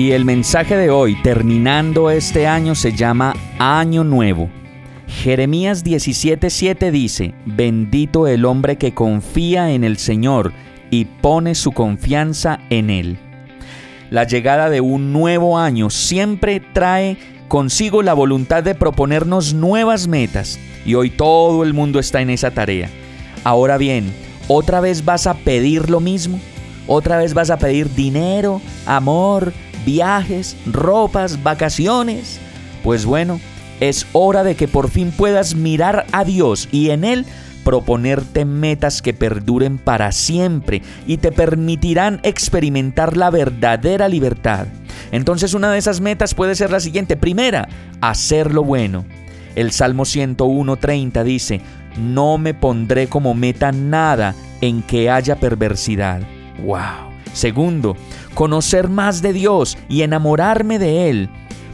Y el mensaje de hoy, terminando este año, se llama Año Nuevo. Jeremías 17:7 dice, Bendito el hombre que confía en el Señor y pone su confianza en Él. La llegada de un nuevo año siempre trae consigo la voluntad de proponernos nuevas metas y hoy todo el mundo está en esa tarea. Ahora bien, ¿otra vez vas a pedir lo mismo? ¿Otra vez vas a pedir dinero, amor, viajes, ropas, vacaciones? Pues bueno, es hora de que por fin puedas mirar a Dios y en Él proponerte metas que perduren para siempre y te permitirán experimentar la verdadera libertad. Entonces una de esas metas puede ser la siguiente. Primera, hacer lo bueno. El Salmo 101.30 dice, no me pondré como meta nada en que haya perversidad. ¡Wow! Segundo, conocer más de Dios y enamorarme de Él.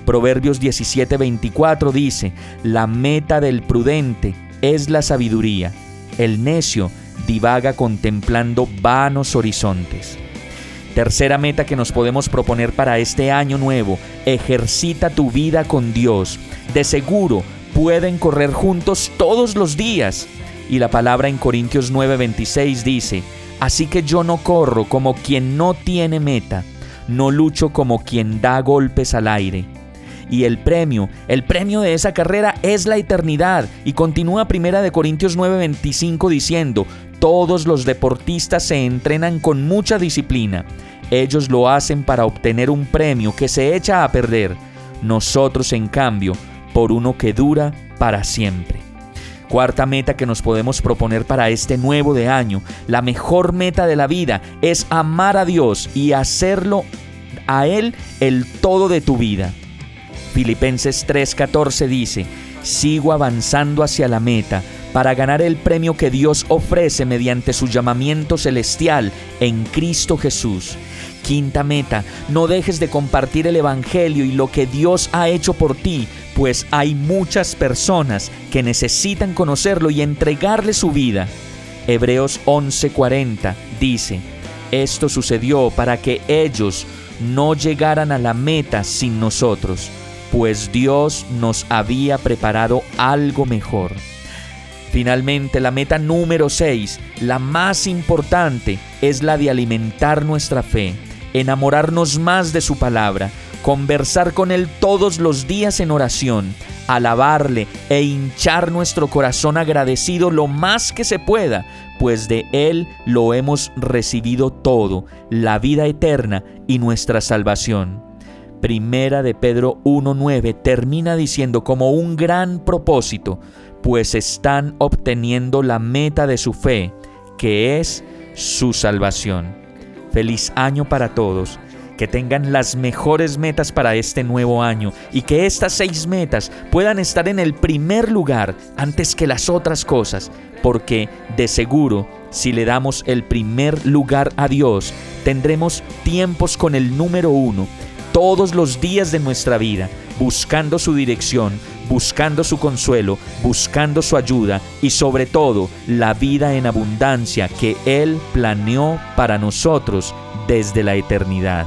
Proverbios 17:24 dice, la meta del prudente es la sabiduría. El necio divaga contemplando vanos horizontes. Tercera meta que nos podemos proponer para este año nuevo, ejercita tu vida con Dios. De seguro pueden correr juntos todos los días. Y la palabra en Corintios 9:26 dice, así que yo no corro como quien no tiene meta, no lucho como quien da golpes al aire y el premio, el premio de esa carrera es la eternidad. Y continúa Primera de Corintios 9:25 diciendo, todos los deportistas se entrenan con mucha disciplina. Ellos lo hacen para obtener un premio que se echa a perder. Nosotros, en cambio, por uno que dura para siempre. Cuarta meta que nos podemos proponer para este nuevo de año, la mejor meta de la vida es amar a Dios y hacerlo a Él el todo de tu vida. Filipenses 3:14 dice, sigo avanzando hacia la meta para ganar el premio que Dios ofrece mediante su llamamiento celestial en Cristo Jesús. Quinta meta, no dejes de compartir el Evangelio y lo que Dios ha hecho por ti, pues hay muchas personas que necesitan conocerlo y entregarle su vida. Hebreos 11:40 dice, esto sucedió para que ellos no llegaran a la meta sin nosotros pues Dios nos había preparado algo mejor. Finalmente, la meta número 6, la más importante, es la de alimentar nuestra fe, enamorarnos más de su palabra, conversar con Él todos los días en oración, alabarle e hinchar nuestro corazón agradecido lo más que se pueda, pues de Él lo hemos recibido todo, la vida eterna y nuestra salvación. Primera de Pedro 1.9 termina diciendo como un gran propósito, pues están obteniendo la meta de su fe, que es su salvación. Feliz año para todos, que tengan las mejores metas para este nuevo año y que estas seis metas puedan estar en el primer lugar antes que las otras cosas, porque de seguro, si le damos el primer lugar a Dios, tendremos tiempos con el número uno todos los días de nuestra vida, buscando su dirección, buscando su consuelo, buscando su ayuda y sobre todo la vida en abundancia que Él planeó para nosotros desde la eternidad.